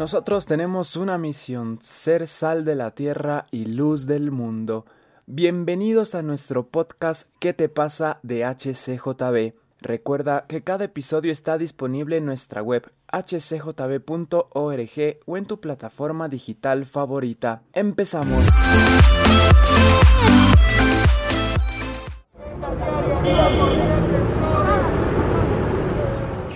Nosotros tenemos una misión, ser sal de la tierra y luz del mundo. Bienvenidos a nuestro podcast ¿Qué te pasa de HCJB? Recuerda que cada episodio está disponible en nuestra web hcjb.org o en tu plataforma digital favorita. Empezamos.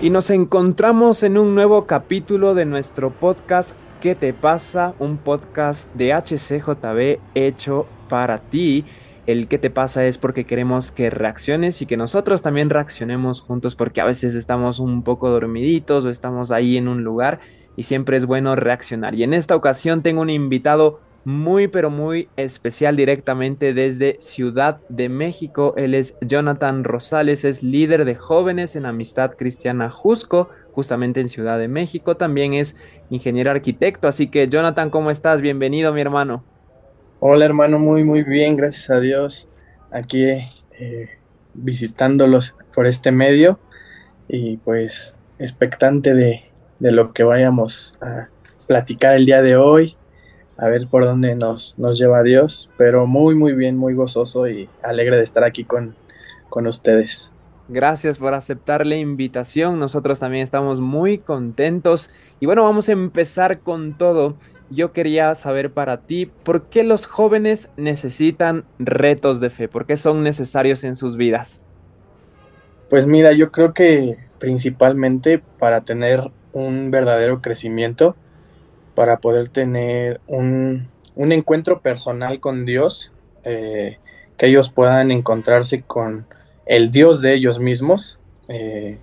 Y nos encontramos en un nuevo capítulo de nuestro podcast ¿Qué te pasa? Un podcast de HCJB hecho para ti. El ¿Qué te pasa? es porque queremos que reacciones y que nosotros también reaccionemos juntos porque a veces estamos un poco dormiditos o estamos ahí en un lugar y siempre es bueno reaccionar. Y en esta ocasión tengo un invitado muy pero muy especial directamente desde Ciudad de México. Él es Jonathan Rosales, es líder de jóvenes en Amistad Cristiana Jusco, justamente en Ciudad de México. También es ingeniero arquitecto, así que Jonathan, ¿cómo estás? Bienvenido, mi hermano. Hola, hermano, muy muy bien, gracias a Dios. Aquí eh, visitándolos por este medio y pues expectante de, de lo que vayamos a platicar el día de hoy a ver por dónde nos, nos lleva Dios, pero muy, muy bien, muy gozoso y alegre de estar aquí con, con ustedes. Gracias por aceptar la invitación, nosotros también estamos muy contentos y bueno, vamos a empezar con todo. Yo quería saber para ti, ¿por qué los jóvenes necesitan retos de fe? ¿Por qué son necesarios en sus vidas? Pues mira, yo creo que principalmente para tener un verdadero crecimiento, para poder tener un, encuentro personal con Dios, eh, que ellos puedan encontrarse con el Dios de ellos mismos, eh,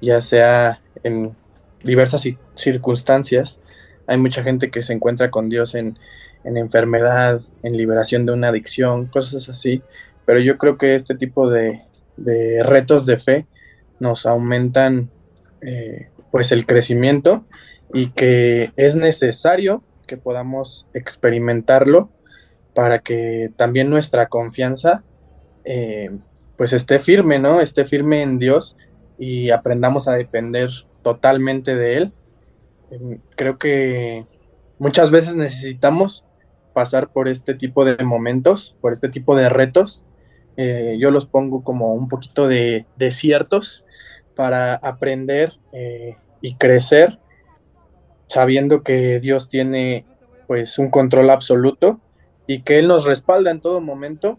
ya sea en diversas circunstancias. Hay mucha gente que se encuentra con Dios en, enfermedad, en liberación de una adicción, cosas así, pero yo creo que este tipo de, retos de fe nos aumentan eh, pues el crecimiento y que es necesario que podamos experimentarlo para que también nuestra confianza eh, pues esté firme, ¿no? Esté firme en Dios y aprendamos a depender totalmente de Él. Em, creo que muchas veces necesitamos pasar por este tipo de momentos, por este tipo de retos. Eh, yo los pongo como un poquito de desiertos para aprender eh, y crecer sabiendo que Dios tiene pues un control absoluto y que Él nos respalda en todo momento,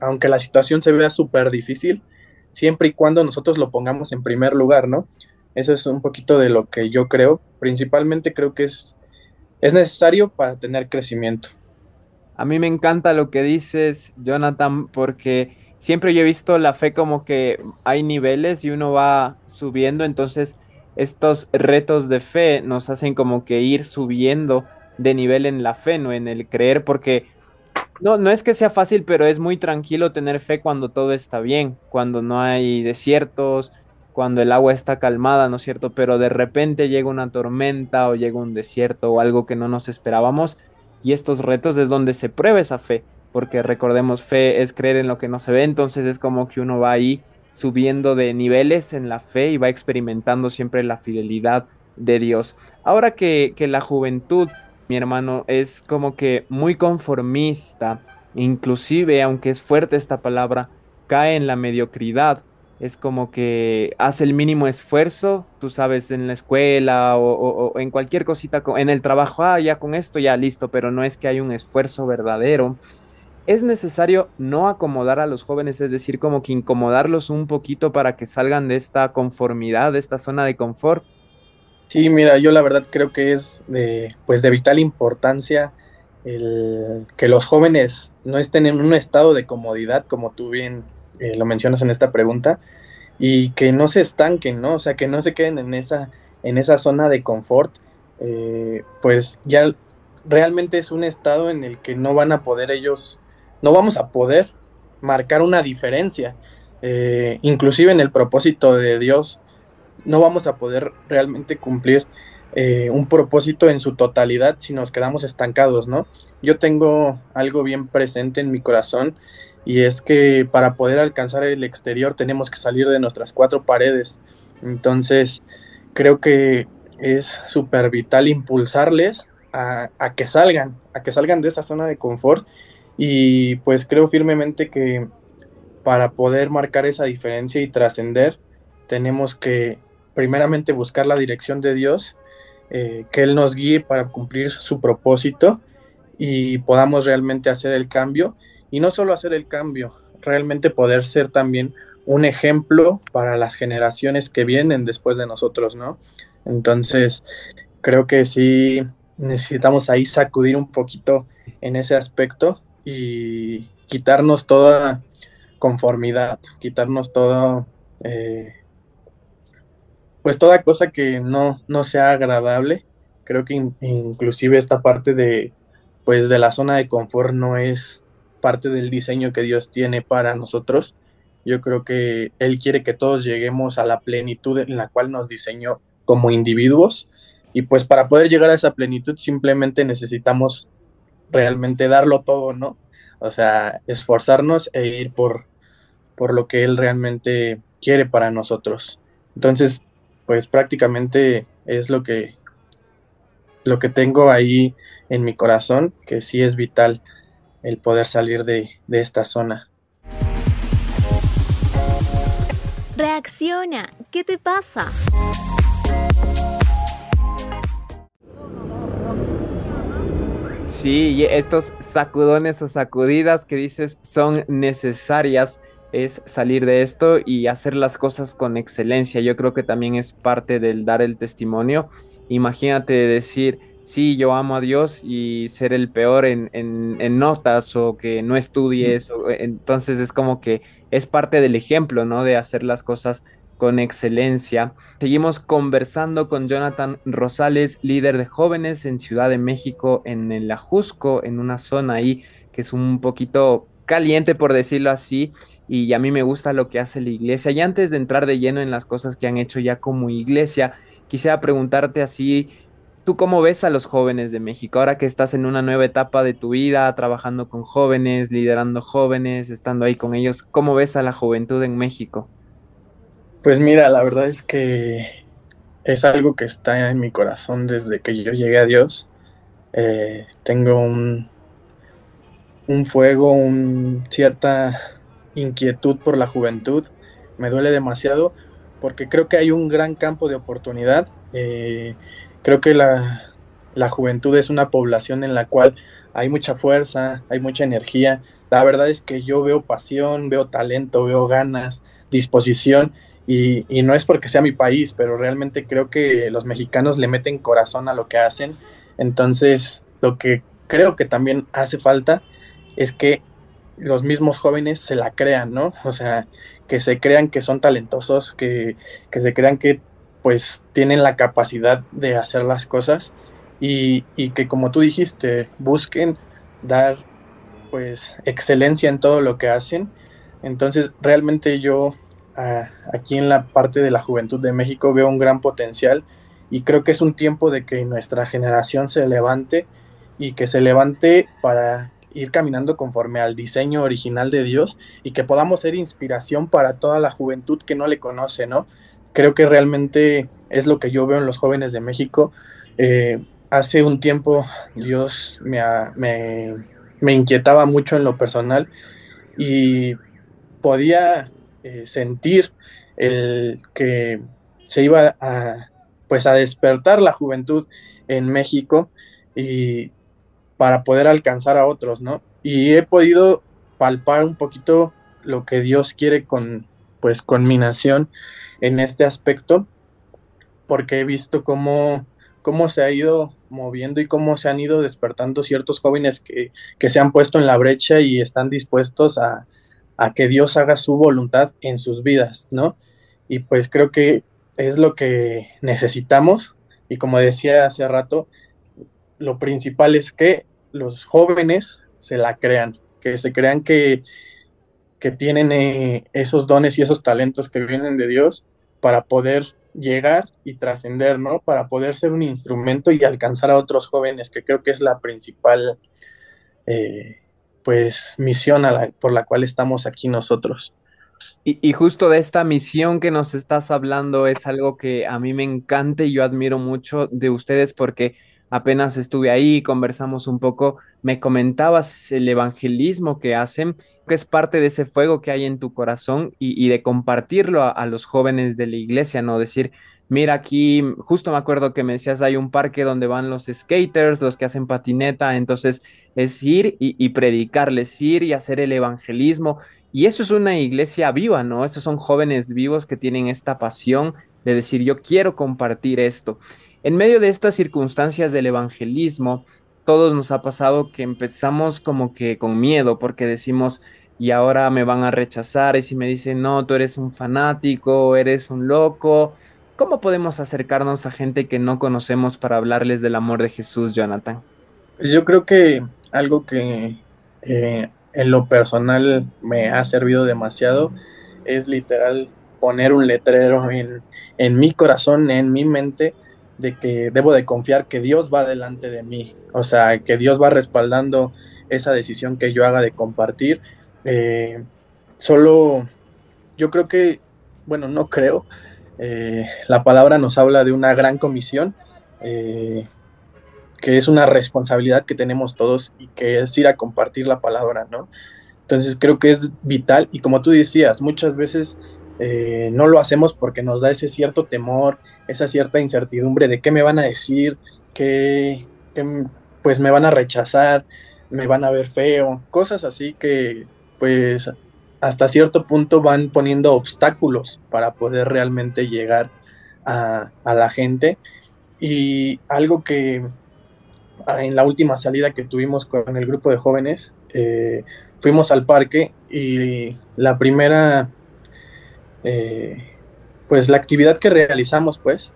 aunque la situación se vea súper difícil, siempre y cuando nosotros lo pongamos en primer lugar, ¿no? Eso es un poquito de lo que yo creo. Principalmente creo que es, es necesario para tener crecimiento. A mí me encanta lo que dices, Jonathan, porque siempre yo he visto la fe como que hay niveles y uno va subiendo, entonces estos retos de fe nos hacen como que ir subiendo de nivel en la fe, no en el creer, porque no, no es que sea fácil, pero es muy tranquilo tener fe cuando todo está bien, cuando no hay desiertos, cuando el agua está calmada, ¿no es cierto? Pero de repente llega una tormenta o llega un desierto o algo que no nos esperábamos y estos retos es donde se prueba esa fe, porque recordemos, fe es creer en lo que no se ve, entonces es como que uno va ahí subiendo de niveles en la fe y va experimentando siempre la fidelidad de Dios. Ahora que, la juventud, mi hermano, es como que muy conformista, inclusive, aunque es fuerte esta palabra, cae en la mediocridad. Es como que hace el mínimo esfuerzo, tú sabes, en la escuela o, o en cualquier cosita, en el trabajo, ah, ya con esto, ya listo, pero no es que hay un esfuerzo verdadero es necesario no acomodar a los jóvenes, es decir, como que incomodarlos un poquito para que salgan de esta conformidad, de esta zona de confort. Sí, mira, yo la verdad creo que es de, pues de vital importancia el que los jóvenes no estén en un estado de comodidad, como tú bien eh, lo mencionas en esta pregunta, y que no se estanquen, ¿no? O sea, que no se queden en esa, en esa zona de confort, eh, pues ya realmente es un estado en el que no van a poder ellos no vamos a poder marcar una diferencia. Eh, inclusive en el propósito de Dios, no vamos a poder realmente cumplir eh, un propósito en su totalidad si nos quedamos estancados, ¿no? Yo tengo algo bien presente en mi corazón y es que para poder alcanzar el exterior tenemos que salir de nuestras cuatro paredes. Entonces, creo que es súper vital impulsarles a, a, que salgan, a que salgan de esa zona de confort y pues creo firmemente que para poder marcar esa diferencia y trascender, tenemos que primeramente buscar la dirección de Dios, eh, que Él nos guíe para cumplir su propósito y podamos realmente hacer el cambio. Y no solo hacer el cambio, realmente poder ser también un ejemplo para las generaciones que vienen después de nosotros, ¿no? Entonces, creo que sí necesitamos ahí sacudir un poquito en ese aspecto y quitarnos toda conformidad, quitarnos todo, eh, pues toda cosa que no, no sea agradable. Creo que inclusive esta parte de, pues de la zona de confort no es parte del diseño que Dios tiene para nosotros. Yo creo que Él quiere que todos lleguemos a la plenitud en la cual nos diseñó como individuos. Y pues para poder llegar a esa plenitud simplemente necesitamos realmente darlo todo, ¿no? O sea, esforzarnos e ir por, por lo que Él realmente quiere para nosotros. Entonces, pues prácticamente es lo que, lo que tengo ahí en mi corazón, que sí es vital el poder salir de, de esta zona. Reacciona, ¿qué te pasa? Sí, y estos sacudones o sacudidas que dices son necesarias es salir de esto y hacer las cosas con excelencia. Yo creo que también es parte del dar el testimonio. Imagínate decir, sí, yo amo a Dios y ser el peor en, en, notas o que no estudies. entonces es como que es parte del ejemplo, ¿no? De hacer las cosas con excelencia. Seguimos conversando con Jonathan Rosales, líder de jóvenes en Ciudad de México, en el Ajusco, en una zona ahí que es un poquito caliente, por decirlo así, y a mí me gusta lo que hace la iglesia. Y antes de entrar de lleno en las cosas que han hecho ya como iglesia, quisiera preguntarte así, ¿tú cómo ves a los jóvenes de México? Ahora que estás en una nueva etapa de tu vida, trabajando con jóvenes, liderando jóvenes, estando ahí con ellos, ¿cómo ves a la juventud en México? Pues mira, la verdad es que es algo que está en mi corazón desde que yo llegué a Dios. Eh, tengo un, un fuego, un cierta inquietud por la juventud. Me duele demasiado porque creo que hay un gran campo de oportunidad. Eh, creo que la, la juventud es una población en la cual hay mucha fuerza, hay mucha energía. La verdad es que yo veo pasión, veo talento, veo ganas, disposición. Y, y, no es porque sea mi país, pero realmente creo que los mexicanos le meten corazón a lo que hacen. Entonces, lo que creo que también hace falta es que los mismos jóvenes se la crean, ¿no? O sea, que se crean que son talentosos, que, que se crean que pues tienen la capacidad de hacer las cosas y, y, que como tú dijiste, busquen dar pues excelencia en todo lo que hacen. Entonces realmente yo aquí en la parte de la juventud de México veo un gran potencial y creo que es un tiempo de que nuestra generación se levante y que se levante para ir caminando conforme al diseño original de Dios y que podamos ser inspiración para toda la juventud que no le conoce, ¿no? Creo que realmente es lo que yo veo en los jóvenes de México. Eh, hace un tiempo Dios me, me, me, inquietaba mucho en lo personal y podía eh, sentir el que se iba a, pues a despertar la juventud en México y para poder alcanzar a otros, ¿no? Y he podido palpar un poquito lo que Dios quiere con, pues, con mi nación en este aspecto, porque he visto cómo, cómo se ha ido moviendo y cómo se han ido despertando ciertos jóvenes que, que se han puesto en la brecha y están dispuestos a, a que Dios haga su voluntad en sus vidas, ¿no? Y pues creo que es lo que necesitamos y como decía hace rato, lo principal es que los jóvenes se la crean, que se crean que, que tienen eh, esos dones y esos talentos que vienen de Dios para poder llegar y trascender, ¿no? Para poder ser un instrumento y alcanzar a otros jóvenes, que creo que es la principal, eh, pues, misión por la cual estamos aquí nosotros. Y, justo de esta misión que nos estás hablando es algo que a mí me encanta y yo admiro mucho de ustedes porque apenas estuve ahí, conversamos un poco, me comentabas el evangelismo que hacen, que es parte de ese fuego que hay en tu corazón y, de compartirlo a, a, los jóvenes de la iglesia, ¿no? Decir, Mira, aquí justo me acuerdo que me decías, hay un parque donde van los skaters, los que hacen patineta, entonces es ir y, predicarles, ir y hacer el evangelismo. Y eso es una iglesia viva, ¿no? Esos son jóvenes vivos que tienen esta pasión de decir, yo quiero compartir esto. En medio de estas circunstancias del evangelismo, todos nos ha pasado que empezamos como que con miedo porque decimos, y ahora me van a rechazar y si me dicen, no, tú eres un fanático, eres un loco ¿Cómo podemos acercarnos a gente que no conocemos para hablarles del amor de Jesús, Jonathan? Pues yo creo que algo que eh, en lo personal me ha servido demasiado es literal poner un letrero en, en, mi corazón, en mi mente, de que debo de confiar que Dios va delante de mí, o sea, que Dios va respaldando esa decisión que yo haga de compartir. Eh, solo, yo creo que, bueno, no creo, eh, la palabra nos habla de una gran comisión, eh, que es una responsabilidad que tenemos todos y que es ir a compartir la palabra, ¿no? Entonces creo que es vital y como tú decías, muchas veces eh, no lo hacemos porque nos da ese cierto temor, esa cierta incertidumbre de qué me van a decir, que, pues me van a rechazar, me van a ver feo, cosas así que pues hasta cierto punto van poniendo obstáculos para poder realmente llegar a, la gente. Y algo que ah, en la última salida que tuvimos con el grupo de jóvenes, eh, fuimos al parque y la primera, eh, pues la actividad que realizamos, pues,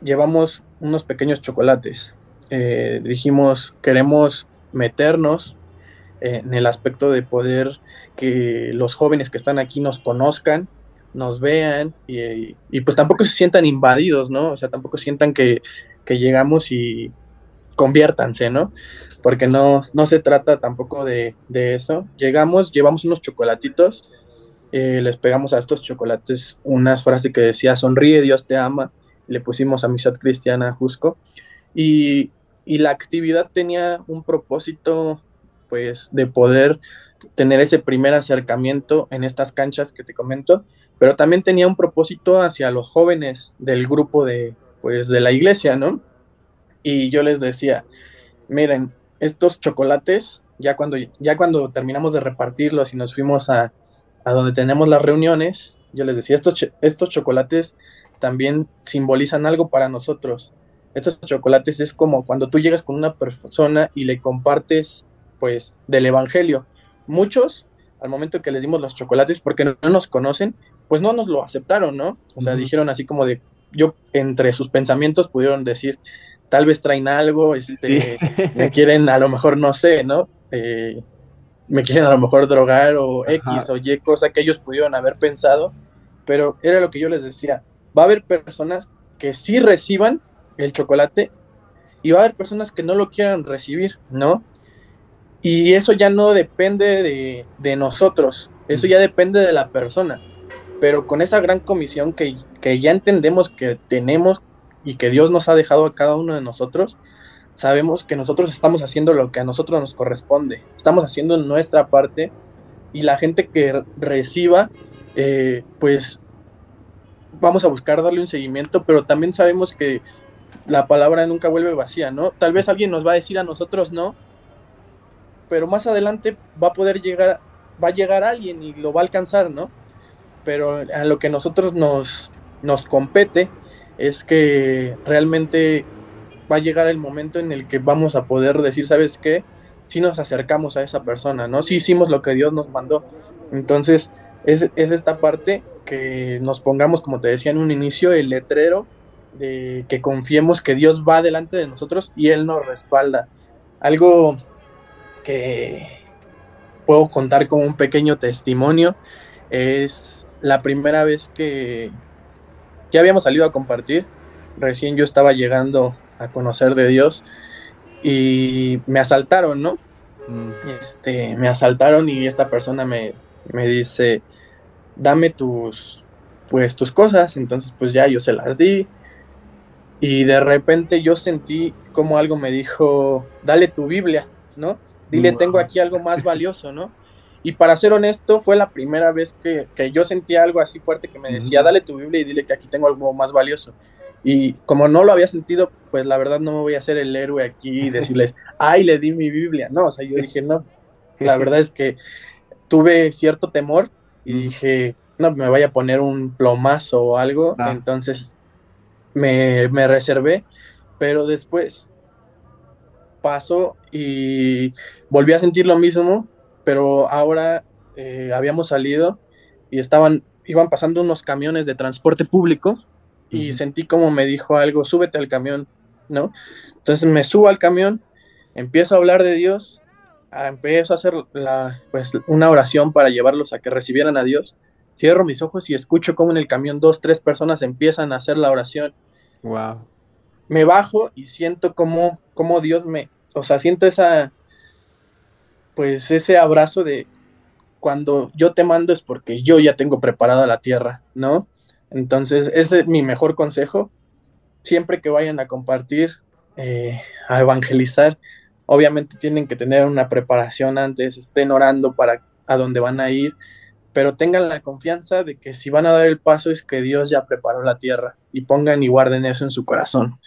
llevamos unos pequeños chocolates. Eh, dijimos, queremos meternos en el aspecto de poder que los jóvenes que están aquí nos conozcan, nos vean y, pues tampoco se sientan invadidos, ¿no? O sea, tampoco sientan que, llegamos y conviértanse, ¿no? Porque no, no se trata tampoco de, eso. Llegamos, llevamos unos chocolatitos, eh, les pegamos a estos chocolates unas frases que decía, sonríe, Dios te ama, le pusimos amistad cristiana Jusco, y, y la actividad tenía un propósito, pues, de poder tener ese primer acercamiento en estas canchas que te comento, pero también tenía un propósito hacia los jóvenes del grupo de, pues, de la iglesia, ¿no? Y yo les decía, miren, estos chocolates, ya cuando, ya cuando terminamos de repartirlos y nos fuimos a, a donde tenemos las reuniones, yo les decía, estos, estos chocolates también simbolizan algo para nosotros. Estos chocolates es como cuando tú llegas con una persona y le compartes, pues, del Evangelio muchos, al momento que les dimos los chocolates, porque no, nos conocen, pues no nos lo aceptaron, ¿no? O sea, dijeron así como de, yo entre sus pensamientos pudieron decir, tal vez traen algo, este, me quieren a lo mejor, no sé, ¿no? Eh, me quieren a lo mejor drogar o X o Y, cosa que ellos pudieron haber pensado, pero era lo que yo les decía, va a haber personas que sí reciban el chocolate y va a haber personas que no lo quieran recibir, ¿no? Y eso ya no depende de, nosotros, eso ya depende de la persona. Pero con esa gran comisión que, ya entendemos que tenemos y que Dios nos ha dejado a cada uno de nosotros, sabemos que nosotros estamos haciendo lo que a nosotros nos corresponde, estamos haciendo nuestra parte y la gente que reciba, eh, pues vamos a buscar darle un seguimiento, pero también sabemos que la palabra nunca vuelve vacía, ¿no? Tal vez alguien nos va a decir a nosotros no, pero más adelante va a poder llegar, va a llegar alguien y lo va a alcanzar, ¿no? Pero a lo que nosotros nos, nos compete es que realmente va a llegar el momento en el que vamos a poder decir, ¿sabes qué? Si nos acercamos a esa persona, ¿no? Si hicimos lo que Dios nos mandó. Entonces, es, es esta parte que nos pongamos, como te decía en un inicio, el letrero de que confiemos que Dios va delante de nosotros y Él nos respalda. Algo que puedo contar con un pequeño testimonio. Es la primera vez que ya habíamos salido a compartir. Recién yo estaba llegando a conocer de Dios y me asaltaron, ¿no? Mm. Este, me asaltaron y esta persona me, me dice, dame tus, pues tus cosas, entonces pues ya yo se las di y de repente yo sentí como algo me dijo, dale tu Biblia, ¿no? Dile, tengo aquí algo más valioso, ¿no? Y para ser honesto, fue la primera vez que, que yo sentía algo así fuerte que me decía, dale tu Biblia y dile que aquí tengo algo más valioso. Y como no lo había sentido, pues la verdad no me voy a hacer el héroe aquí y decirles, ay, le di mi Biblia. No, o sea, yo dije, no, la verdad es que tuve cierto temor y dije, no, me vaya a poner un plomazo o algo. Ah. Entonces me, me reservé, pero después pasó y volví a sentir lo mismo, pero ahora eh, habíamos salido y estaban, iban pasando unos camiones de transporte público y sentí como me dijo algo, súbete al camión, ¿no? Entonces me subo al camión, empiezo a hablar de Dios, empiezo a hacer la, pues, una oración para llevarlos a que recibieran a Dios, cierro mis ojos y escucho como en el camión dos, tres personas empiezan a hacer la oración. Wow. Me bajo y siento como, como Dios me, o sea, siento esa, pues ese abrazo de cuando yo te mando es porque yo ya tengo preparada la tierra, ¿no? Entonces, ese es mi mejor consejo. Siempre que vayan a compartir, eh, a evangelizar, obviamente tienen que tener una preparación antes, estén orando para a dónde van a ir, pero tengan la confianza de que si van a dar el paso es que Dios ya preparó la tierra y pongan y guarden eso en su corazón.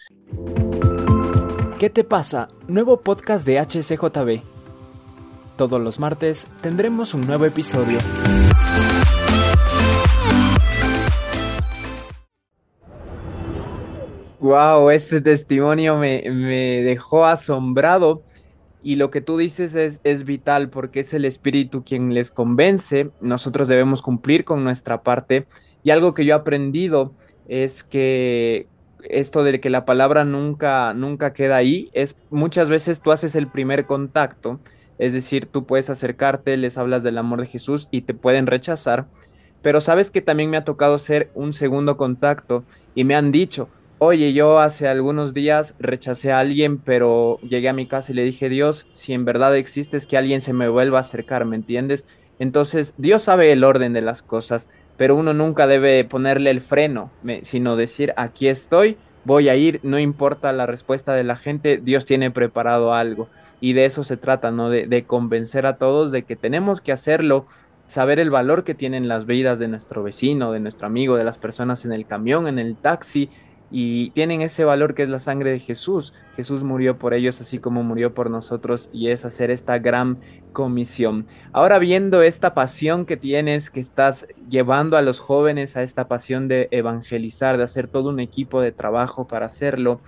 ¿Qué te pasa? Nuevo podcast de HCJB. Todos los martes tendremos un nuevo episodio. Wow, este testimonio me, dejó asombrado y lo que tú dices es, es, vital porque es el Espíritu quien les convence, nosotros debemos cumplir con nuestra parte y algo que yo he aprendido es que esto de que la palabra nunca, nunca queda ahí, es muchas veces tú haces el primer contacto, es decir, tú puedes acercarte, les hablas del amor de Jesús y te pueden rechazar, pero sabes que también me ha tocado hacer un segundo contacto y me han dicho, Oye, yo hace algunos días rechacé a alguien, pero llegué a mi casa y le dije, Dios, si en verdad existes, que alguien se me vuelva a acercar, ¿me entiendes? Entonces, Dios sabe el orden de las cosas, pero uno nunca debe ponerle el freno, sino decir, aquí estoy, voy a ir, no importa la respuesta de la gente, Dios tiene preparado algo. Y de eso se trata, ¿no? De, de convencer a todos de que tenemos que hacerlo, saber el valor que tienen las vidas de nuestro vecino, de nuestro amigo, de las personas en el camión, en el taxi, y tienen ese valor que es la sangre de Jesús. Jesús murió por ellos así como murió por nosotros y es hacer esta gran comisión. Ahora viendo esta pasión que tienes, que estás llevando a los jóvenes a esta pasión de evangelizar, de hacer todo un equipo de trabajo para hacerlo,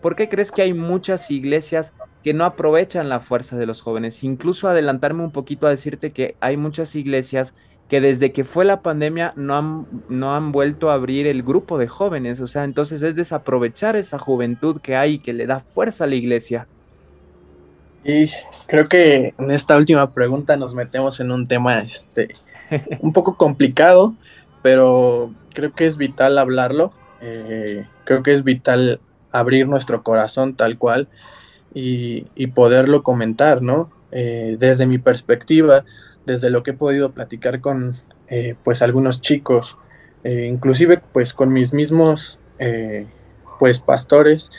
¿por qué crees que hay muchas iglesias que no aprovechan la fuerza de los jóvenes? Incluso adelantarme un poquito a decirte que hay muchas iglesias que desde que fue la pandemia no han, no han vuelto a abrir el grupo de jóvenes. O sea, entonces es desaprovechar esa juventud que hay que le da fuerza a la iglesia. Y creo que en esta última pregunta nos metemos en un tema este, un poco complicado, pero creo que es vital hablarlo. Eh, creo que es vital abrir nuestro corazón tal cual y, poderlo comentar, ¿no? Eh, desde mi perspectiva, desde lo que he podido platicar con eh, pues algunos chicos, eh, inclusive pues con mis mismos eh, pues pastores,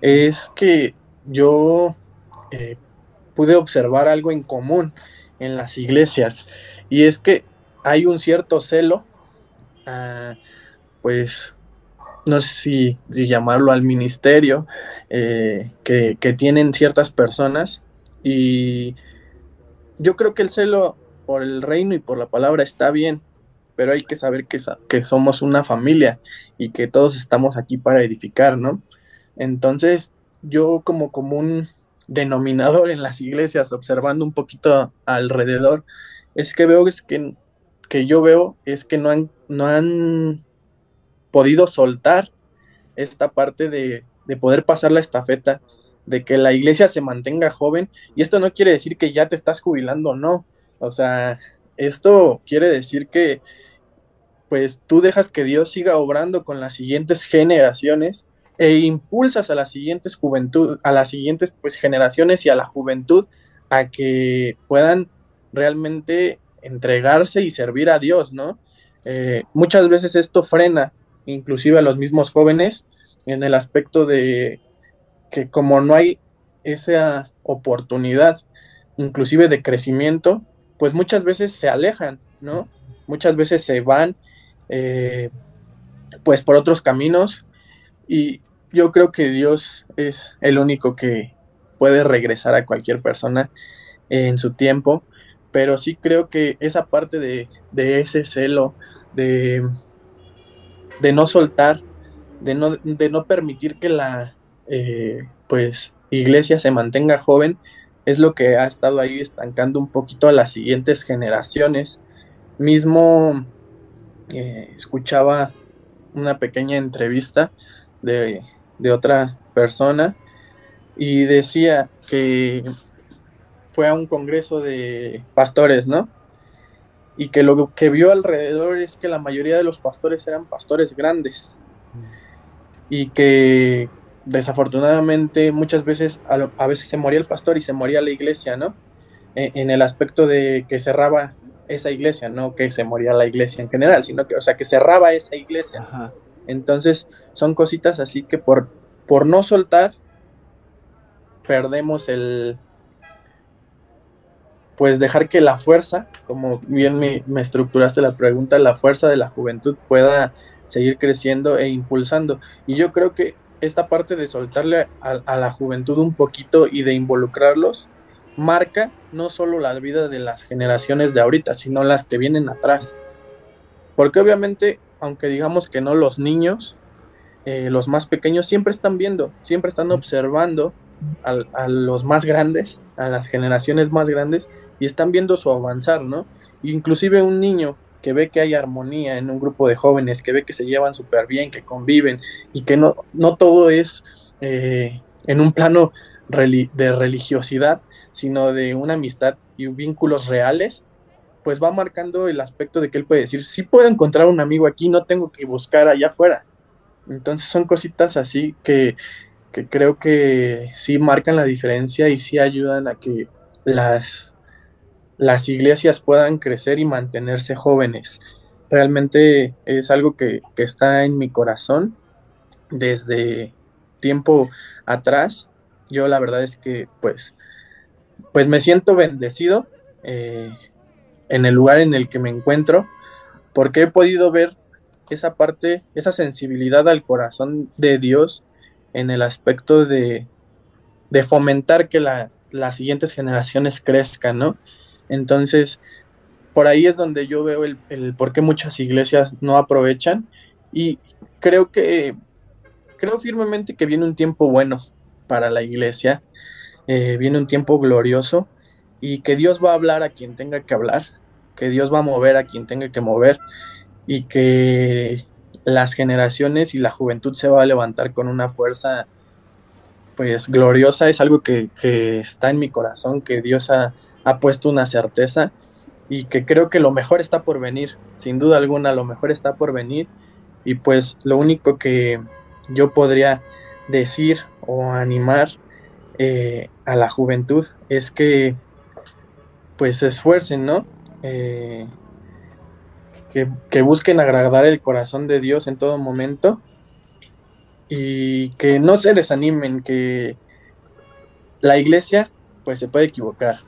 es que yo pude observar algo en común en las iglesias y es que hay un cierto celo, pues no sé si, llamarlo al ministerio, que, que tienen ciertas personas y yo creo que el celo por el reino y por la palabra está bien, pero hay que saber que, que somos una familia y que todos estamos aquí para edificar, ¿no? Entonces, yo como, un denominador en las iglesias, observando un poquito alrededor, es que veo es que, que yo veo es que no han, no han podido soltar esta parte de, de poder pasar la estafeta, de que la iglesia se mantenga joven, y esto no quiere decir que ya te estás jubilando, no, o sea, esto quiere decir que pues tú dejas que Dios siga obrando con las siguientes generaciones e impulsas a las siguientes juventud, a las siguientes pues generaciones y a la juventud a que puedan realmente entregarse y servir a Dios, ¿no? Eh, muchas veces esto frena inclusive a los mismos jóvenes en el aspecto de que como no hay esa oportunidad inclusive de crecimiento, pues muchas veces se alejan, ¿no? Muchas veces se van eh, pues por otros caminos y yo creo que Dios es el único que puede regresar a cualquier persona en su tiempo, pero sí creo que esa parte de, ese celo, de, de, no soltar, de no, de no permitir que la eh, pues iglesia se mantenga joven, es lo que ha estado ahí estancando un poquito a las siguientes generaciones. Mismo eh, escuchaba una pequeña entrevista de, de otra persona y decía que fue a un congreso de pastores, ¿no? Y que lo que vio alrededor es que la mayoría de los pastores eran pastores grandes. Y que desafortunadamente muchas veces a, veces se moría el pastor y se moría la iglesia, ¿no? E, en, el aspecto de que cerraba esa iglesia, no que se moría la iglesia en general, sino que, o sea, que cerraba esa iglesia. Entonces, son cositas así que por, por no soltar, perdemos el, pues dejar que la fuerza, como bien me, estructuraste la pregunta, la fuerza de la juventud pueda seguir creciendo e impulsando. Y yo creo que esta parte de soltarle a, la juventud un poquito y de involucrarlos marca no solo la vida de las generaciones de ahorita, sino las que vienen atrás. Porque obviamente, aunque digamos que no los niños, eh, los más pequeños siempre están viendo, siempre están observando a, los más grandes, a las generaciones más grandes, y están viendo su avanzar, ¿no? Inclusive un niño que ve que hay armonía en un grupo de jóvenes, que ve que se llevan súper bien, que conviven, y que no, no todo es eh, en un plano de religiosidad, sino de una amistad y vínculos reales, pues va marcando el aspecto de que él puede decir, sí puedo encontrar un amigo aquí, no tengo que buscar allá afuera. Entonces son cositas así que, que creo que sí marcan la diferencia y sí ayudan a que las, las iglesias puedan crecer y mantenerse jóvenes. Realmente es algo que, está en mi corazón desde tiempo atrás. Yo la verdad es que pues, pues me siento bendecido eh, en el lugar en el que me encuentro porque he podido ver esa parte, esa sensibilidad al corazón de Dios en el aspecto de, fomentar que las siguientes generaciones crezcan, ¿no? Entonces, por ahí es donde yo veo el, por qué muchas iglesias no aprovechan. Y creo que, creo firmemente que viene un tiempo bueno para la iglesia, eh, viene un tiempo glorioso y que Dios va a hablar a quien tenga que hablar, que Dios va a mover a quien tenga que mover y que las generaciones y la juventud se va a levantar con una fuerza pues gloriosa, es algo que, está en mi corazón, que Dios ha, puesto una certeza y que creo que lo mejor está por venir, sin duda alguna lo mejor está por venir y pues lo único que yo podría decir o animar eh, a la juventud es que pues se esfuercen, ¿no? Eh, que, busquen agradar el corazón de Dios en todo momento y que no se desanimen, que la iglesia pues se puede equivocar,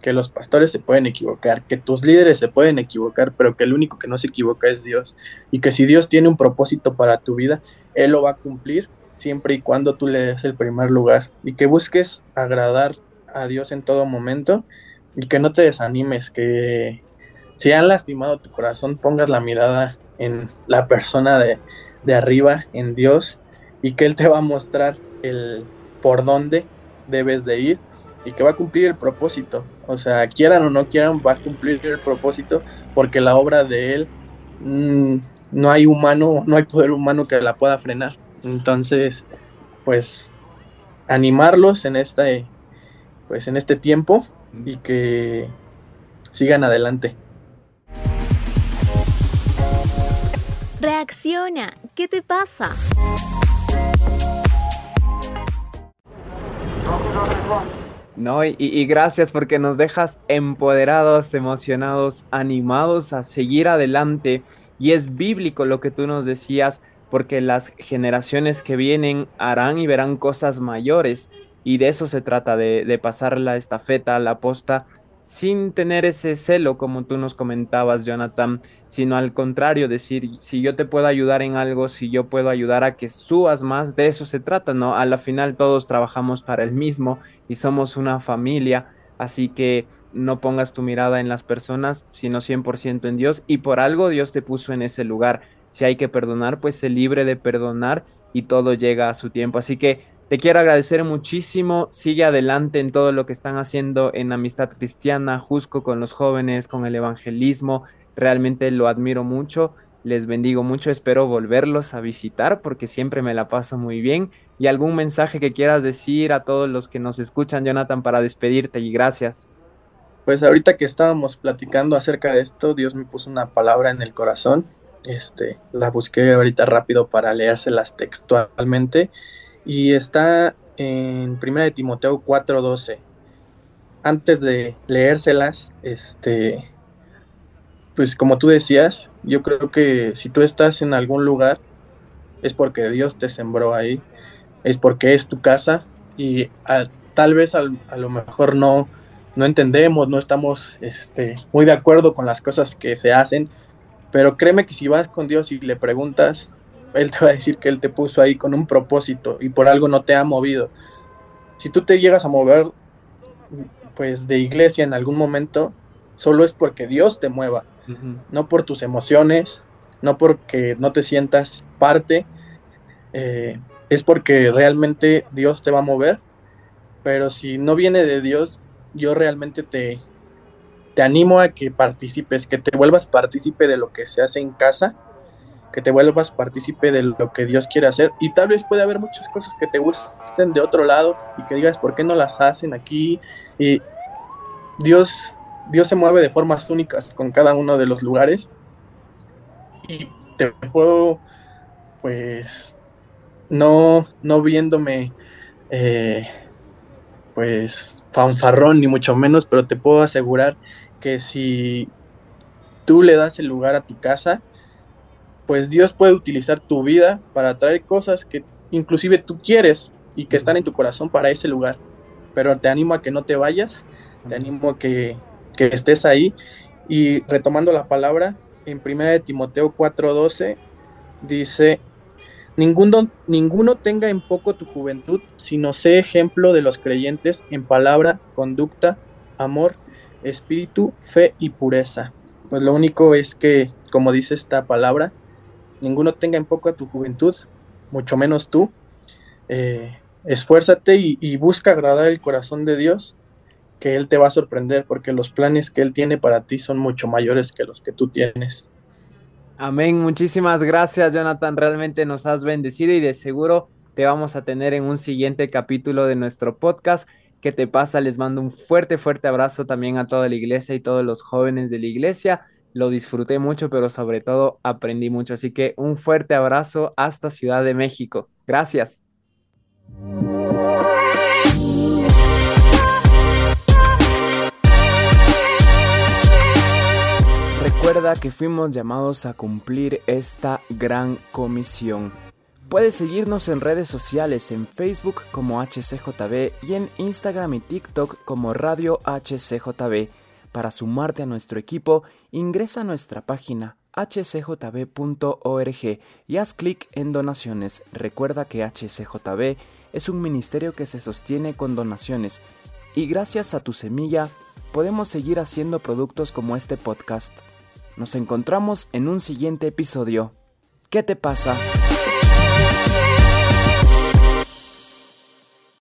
que los pastores se pueden equivocar, que tus líderes se pueden equivocar, pero que el único que no se equivoca es Dios. Y que si Dios tiene un propósito para tu vida, Él lo va a cumplir siempre y cuando tú le des el primer lugar. Y que busques agradar a Dios en todo momento y que no te desanimes, que si han lastimado tu corazón, pongas la mirada en la persona de, arriba, en Dios, y que Él te va a mostrar el por dónde debes de ir y que va a cumplir el propósito. O sea, quieran o no quieran, va a cumplir el propósito porque la obra de Él mm, no hay humano, no hay poder humano que la pueda frenar. Entonces, pues animarlos en este, pues en este tiempo y que sigan adelante. Reacciona, ¿qué te pasa? No, y, gracias porque nos dejas empoderados, emocionados, animados a seguir adelante Y es bíblico lo que tú nos decías, porque las generaciones que vienen harán y verán cosas mayores. Y de eso se trata, de, de pasar la estafeta, la posta, sin tener ese celo, como tú nos comentabas, Jonathan, sino al contrario, decir, si yo te puedo ayudar en algo, si yo puedo ayudar a que subas más, de eso se trata, ¿no? A la final todos trabajamos para el mismo y somos una familia, así que no pongas tu mirada en las personas, sino 100% en Dios y por algo Dios te puso en ese lugar. Si hay que perdonar, pues se libre de perdonar y todo llega a su tiempo. Así que te quiero agradecer muchísimo. Sigue adelante en todo lo que están haciendo en Amistad Cristiana, Jusco con los jóvenes, con el evangelismo. Realmente lo admiro mucho. Les bendigo mucho. Espero volverlos a visitar porque siempre me la paso muy bien. Y algún mensaje que quieras decir a todos los que nos escuchan, Jonathan, para despedirte y gracias. Pues ahorita que estábamos platicando acerca de esto, Dios me puso una palabra en el corazón. Este, la busqué ahorita rápido para leérselas textualmente y está en 1 de Timoteo 4:12. Antes de leérselas, este, pues como tú decías, yo creo que si tú estás en algún lugar, es porque Dios te sembró ahí, es porque es tu casa y tal vez a lo mejor no, no entendemos, no estamos este, muy de acuerdo con las cosas que se hacen, pero créeme que si vas con Dios y le preguntas, él te va a decir que Él te puso ahí con un propósito y por algo no te ha movido. Si tú te llegas a mover, pues de iglesia en algún momento, solo es porque Dios te mueva, no por tus emociones, no porque no te sientas parte, eh, es porque realmente Dios te va a mover. Pero si no viene de Dios, yo realmente te, te animo a que participes, que te vuelvas partícipe de lo que se hace en casa que te vuelvas partícipe de lo que Dios quiere hacer. Y tal vez puede haber muchas cosas que te gusten de otro lado y que digas por qué no las hacen aquí y Dios Dios se mueve de formas únicas con cada uno de los lugares. Y te puedo pues no no viéndome eh, pues fanfarrón ni mucho menos pero te puedo asegurar que si tú le das el lugar a tu casa pues Dios puede utilizar tu vida para traer cosas que inclusive tú quieres y que están en tu corazón para ese lugar. Pero te animo a que no te vayas, te animo a que, estés ahí. Y retomando la palabra, en 1 de Timoteo 4:12 dice, ninguno, ninguno tenga en poco tu juventud, sino sé ejemplo de los creyentes en palabra, conducta, amor, espíritu, fe y pureza. Pues lo único es que, como dice esta palabra, ninguno tenga en poco a tu juventud, mucho menos tú. Eh, esfuérzate y, busca agradar el corazón de Dios, que Él te va a sorprender, porque los planes que Él tiene para ti son mucho mayores que los que tú tienes. Amén, muchísimas gracias Jonathan, realmente nos has bendecido y de seguro te vamos a tener en un siguiente capítulo de nuestro podcast. ¿Qué te pasa? Les mando un fuerte, fuerte abrazo también a toda la iglesia y todos los jóvenes de la iglesia lo disfruté mucho, pero sobre todo aprendí mucho. Así que un fuerte abrazo hasta Ciudad de México. Gracias. Recuerda que fuimos llamados a cumplir esta gran comisión. Puedes seguirnos en redes sociales en Facebook como HCJB y en Instagram y TikTok como Radio HCJB. Para sumarte a nuestro equipo, ingresa a nuestra página hcjb.org y haz clic en donaciones. Recuerda que HCJB es un ministerio que se sostiene con donaciones y gracias a tu semilla podemos seguir haciendo productos como este podcast. Nos encontramos en un siguiente episodio. ¿Qué te pasa?